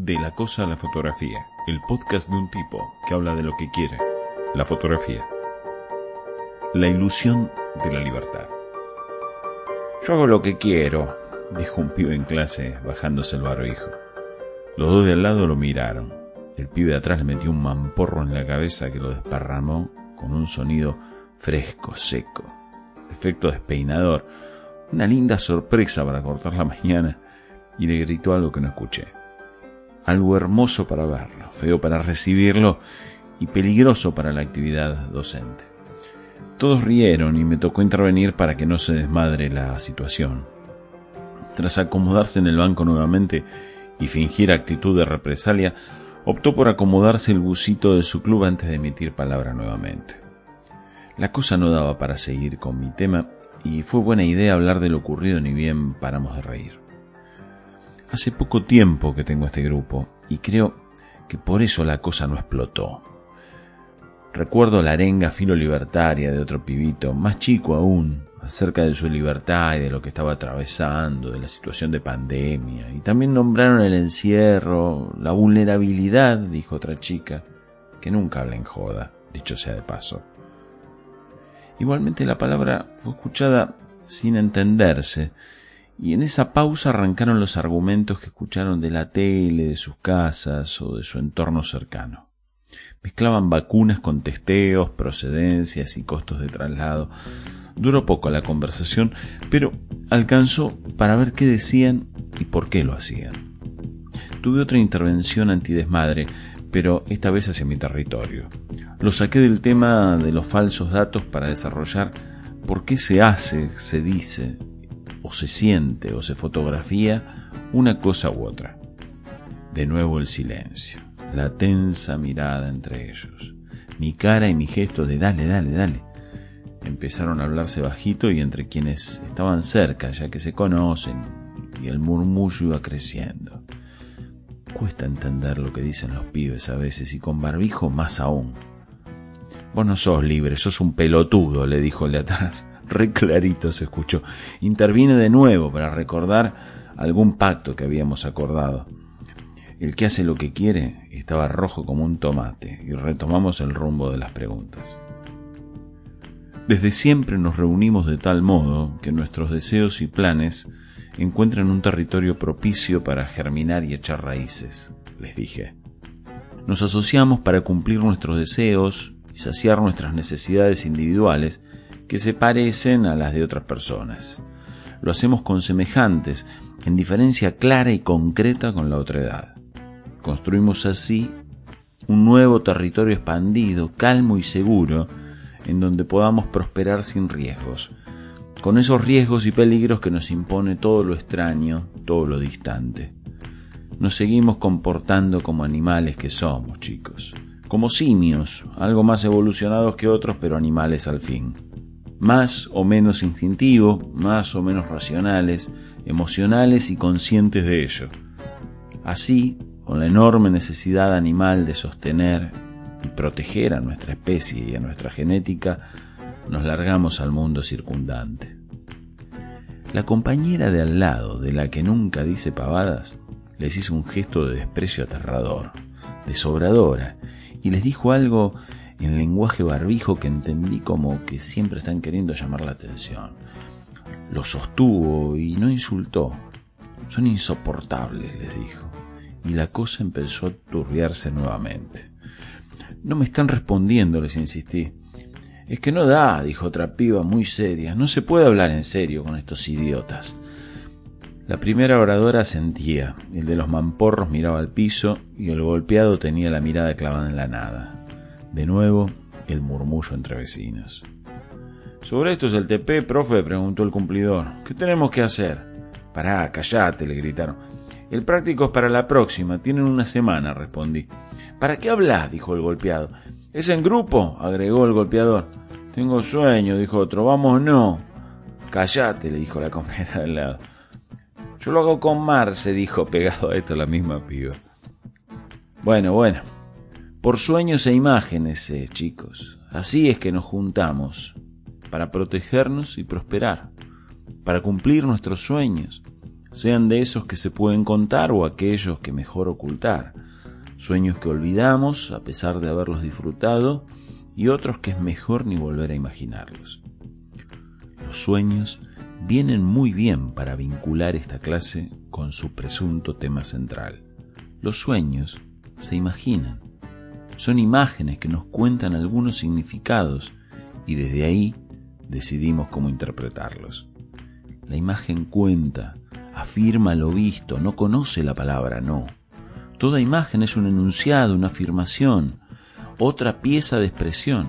De la cosa a la fotografía, el podcast de un tipo que habla de lo que quiere, la fotografía. La ilusión de la libertad. Yo hago lo que quiero, dijo un pibe en clase bajándose el barbijo. Los dos de al lado lo miraron. El pibe de atrás le metió un mamporro en la cabeza que lo desparramó con un sonido fresco, seco. Efecto despeinador. Una linda sorpresa para cortar la mañana y le gritó algo que no escuché. Algo hermoso para verlo, feo para recibirlo y peligroso para la actividad docente. Todos rieron y me tocó intervenir para que no se desmadre la situación. Tras acomodarse en el banco nuevamente y fingir actitud de represalia, optó por acomodarse el busito de su club antes de emitir palabra nuevamente. La cosa no daba para seguir con mi tema y fue buena idea hablar de lo ocurrido ni bien paramos de reír. Hace poco tiempo que tengo este grupo y creo que por eso la cosa no explotó. Recuerdo la arenga filo libertaria de otro pibito, más chico aún, acerca de su libertad y de lo que estaba atravesando, de la situación de pandemia. Y también nombraron el encierro, la vulnerabilidad, dijo otra chica, que nunca habla en joda, dicho sea de paso. Igualmente la palabra fue escuchada sin entenderse, y en esa pausa arrancaron los argumentos que escucharon de la tele, de sus casas o de su entorno cercano. Mezclaban vacunas con testeos, procedencias y costos de traslado. Duró poco la conversación, pero alcanzó para ver qué decían y por qué lo hacían. Tuve otra intervención antidesmadre, pero esta vez hacia mi territorio. Lo saqué del tema de los falsos datos para desarrollar por qué se hace, se dice o se siente o se fotografía una cosa u otra. De nuevo el silencio, la tensa mirada entre ellos, mi cara y mi gesto de dale, dale, dale. Empezaron a hablarse bajito y entre quienes estaban cerca, ya que se conocen, y el murmullo iba creciendo. Cuesta entender lo que dicen los pibes a veces y con barbijo más aún. Vos no sos libre, sos un pelotudo, le dijo el de atrás re clarito se escuchó. Intervine de nuevo para recordar algún pacto que habíamos acordado. El que hace lo que quiere estaba rojo como un tomate y retomamos el rumbo de las preguntas. Desde siempre nos reunimos de tal modo que nuestros deseos y planes encuentran un territorio propicio para germinar y echar raíces, les dije. Nos asociamos para cumplir nuestros deseos y saciar nuestras necesidades individuales que se parecen a las de otras personas. Lo hacemos con semejantes, en diferencia clara y concreta con la otra edad. Construimos así un nuevo territorio expandido, calmo y seguro, en donde podamos prosperar sin riesgos, con esos riesgos y peligros que nos impone todo lo extraño, todo lo distante. Nos seguimos comportando como animales que somos, chicos, como simios, algo más evolucionados que otros, pero animales al fin más o menos instintivos, más o menos racionales, emocionales y conscientes de ello. Así, con la enorme necesidad animal de sostener y proteger a nuestra especie y a nuestra genética, nos largamos al mundo circundante. La compañera de al lado, de la que nunca dice pavadas, les hizo un gesto de desprecio aterrador, de sobradora, y les dijo algo en lenguaje barbijo que entendí como que siempre están queriendo llamar la atención. Lo sostuvo y no insultó. Son insoportables, les dijo. Y la cosa empezó a turbiarse nuevamente. No me están respondiendo, les insistí. Es que no da, dijo otra piba muy seria. No se puede hablar en serio con estos idiotas. La primera oradora sentía, el de los mamporros miraba al piso y el golpeado tenía la mirada clavada en la nada. De nuevo, el murmullo entre vecinos. Sobre esto es el TP, profe, preguntó el cumplidor. ¿Qué tenemos que hacer? Pará, callate, le gritaron. El práctico es para la próxima, tienen una semana, respondí. ¿Para qué hablas? dijo el golpeado. ¿Es en grupo? agregó el golpeador. Tengo sueño, dijo otro. Vamos, no. Callate, le dijo la compañera al lado. Yo lo hago con Marce, dijo pegado a esto la misma piba. Bueno, bueno, por sueños e imágenes, eh, chicos. Así es que nos juntamos, para protegernos y prosperar, para cumplir nuestros sueños, sean de esos que se pueden contar o aquellos que mejor ocultar, sueños que olvidamos a pesar de haberlos disfrutado y otros que es mejor ni volver a imaginarlos. Los sueños vienen muy bien para vincular esta clase con su presunto tema central. Los sueños se imaginan. Son imágenes que nos cuentan algunos significados y desde ahí decidimos cómo interpretarlos. La imagen cuenta, afirma lo visto, no conoce la palabra no. Toda imagen es un enunciado, una afirmación, otra pieza de expresión.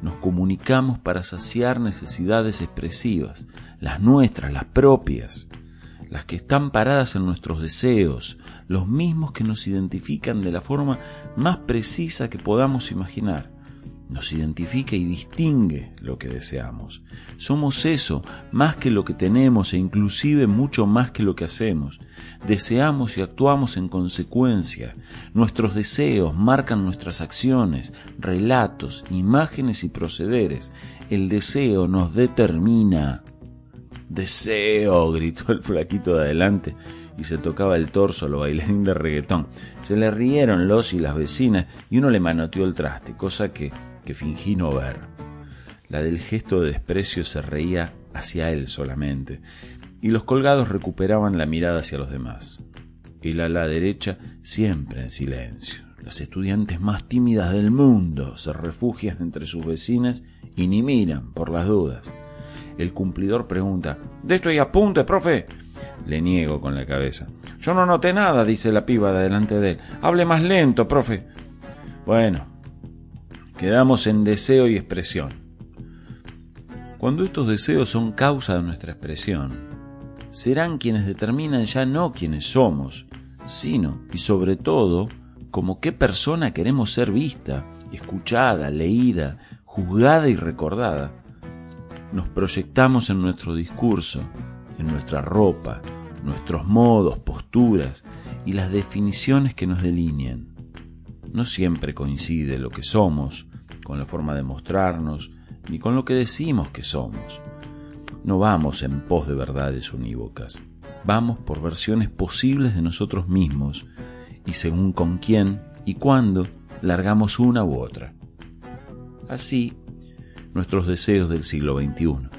Nos comunicamos para saciar necesidades expresivas, las nuestras, las propias, las que están paradas en nuestros deseos, los mismos que nos identifican de la forma más precisa que podamos imaginar nos identifica y distingue lo que deseamos. Somos eso, más que lo que tenemos e inclusive mucho más que lo que hacemos. Deseamos y actuamos en consecuencia. Nuestros deseos marcan nuestras acciones, relatos, imágenes y procederes. El deseo nos determina. Deseo, gritó el flaquito de adelante y se tocaba el torso a lo bailarín de reggaetón. Se le rieron los y las vecinas y uno le manoteó el traste, cosa que que fingí no ver. La del gesto de desprecio se reía hacia él solamente, y los colgados recuperaban la mirada hacia los demás. El a la derecha siempre en silencio. Las estudiantes más tímidas del mundo se refugian entre sus vecinas y ni miran por las dudas. El cumplidor pregunta, ¿De esto hay apunte, profe? Le niego con la cabeza. Yo no noté nada, dice la piba de delante de él. Hable más lento, profe. Bueno, Quedamos en deseo y expresión. Cuando estos deseos son causa de nuestra expresión, serán quienes determinan ya no quienes somos, sino y sobre todo como qué persona queremos ser vista, escuchada, leída, juzgada y recordada. Nos proyectamos en nuestro discurso, en nuestra ropa, nuestros modos, posturas y las definiciones que nos delinean. No siempre coincide lo que somos con la forma de mostrarnos, ni con lo que decimos que somos. No vamos en pos de verdades unívocas, vamos por versiones posibles de nosotros mismos y según con quién y cuándo largamos una u otra. Así, nuestros deseos del siglo XXI.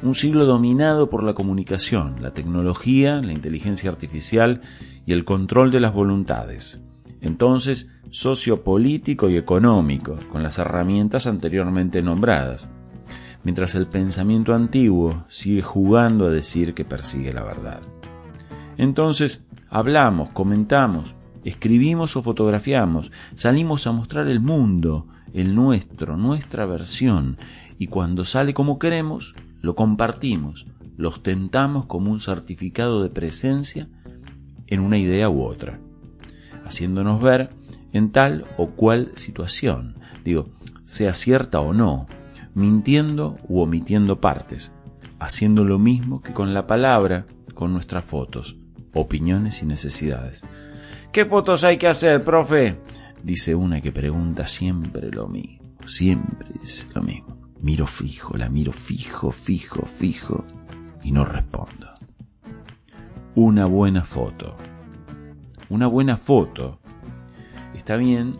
Un siglo dominado por la comunicación, la tecnología, la inteligencia artificial y el control de las voluntades. Entonces, sociopolítico y económico, con las herramientas anteriormente nombradas, mientras el pensamiento antiguo sigue jugando a decir que persigue la verdad. Entonces, hablamos, comentamos, escribimos o fotografiamos, salimos a mostrar el mundo, el nuestro, nuestra versión, y cuando sale como queremos, lo compartimos, lo ostentamos como un certificado de presencia en una idea u otra, haciéndonos ver en tal o cual situación, digo, sea cierta o no, mintiendo u omitiendo partes, haciendo lo mismo que con la palabra, con nuestras fotos, opiniones y necesidades. ¿Qué fotos hay que hacer, profe? Dice una que pregunta siempre lo mismo, siempre dice lo mismo. Miro fijo, la miro fijo, fijo, fijo y no respondo. Una buena foto. Una buena foto Está bien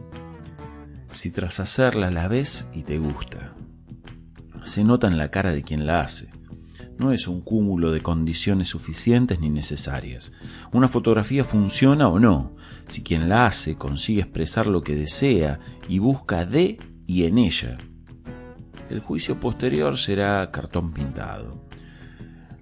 si tras hacerla la ves y te gusta. Se nota en la cara de quien la hace. No es un cúmulo de condiciones suficientes ni necesarias. Una fotografía funciona o no, si quien la hace consigue expresar lo que desea y busca de y en ella. El juicio posterior será cartón pintado.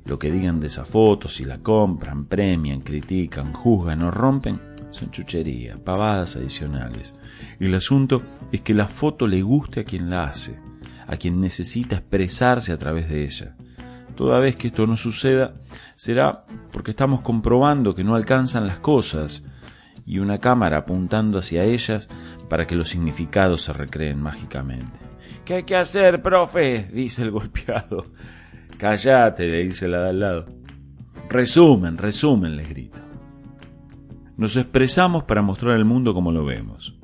Lo que digan de esa foto, si la compran, premian, critican, juzgan o rompen, son chucherías, pavadas adicionales. El asunto es que la foto le guste a quien la hace, a quien necesita expresarse a través de ella. Toda vez que esto no suceda, será porque estamos comprobando que no alcanzan las cosas y una cámara apuntando hacia ellas para que los significados se recreen mágicamente. ¿Qué hay que hacer, profe? dice el golpeado. Cállate, le dice la de al lado. Resumen, resumen, les grito. Nos expresamos para mostrar al mundo como lo vemos.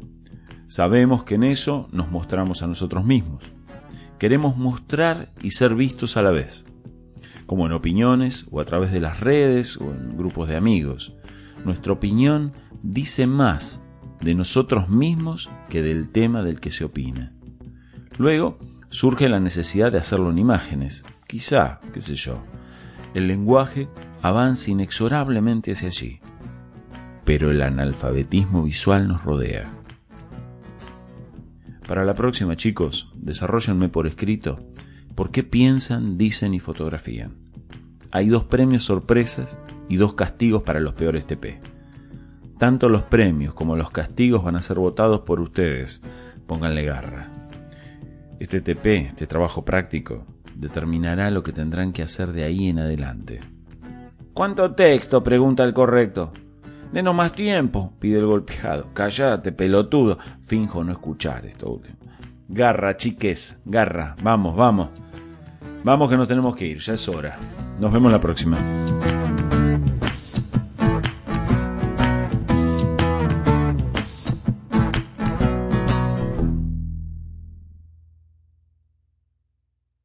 Sabemos que en eso nos mostramos a nosotros mismos. Queremos mostrar y ser vistos a la vez. como en opiniones o a través de las redes o en grupos de amigos. Nuestra opinión dice más de nosotros mismos que del tema del que se opina. Luego surge la necesidad de hacerlo en imágenes. Quizá, qué sé yo, el lenguaje avanza inexorablemente hacia allí. Pero el analfabetismo visual nos rodea. Para la próxima, chicos, desarrollenme por escrito por qué piensan, dicen y fotografían. Hay dos premios sorpresas y dos castigos para los peores TP. Tanto los premios como los castigos van a ser votados por ustedes. Pónganle garra. Este TP, este trabajo práctico, determinará lo que tendrán que hacer de ahí en adelante. ¿Cuánto texto? pregunta el correcto. Denos más tiempo, pide el golpeado. Cállate, pelotudo. Finjo no escuchar esto último. Garra, chiques, garra. Vamos, vamos. Vamos que nos tenemos que ir, ya es hora. Nos vemos la próxima.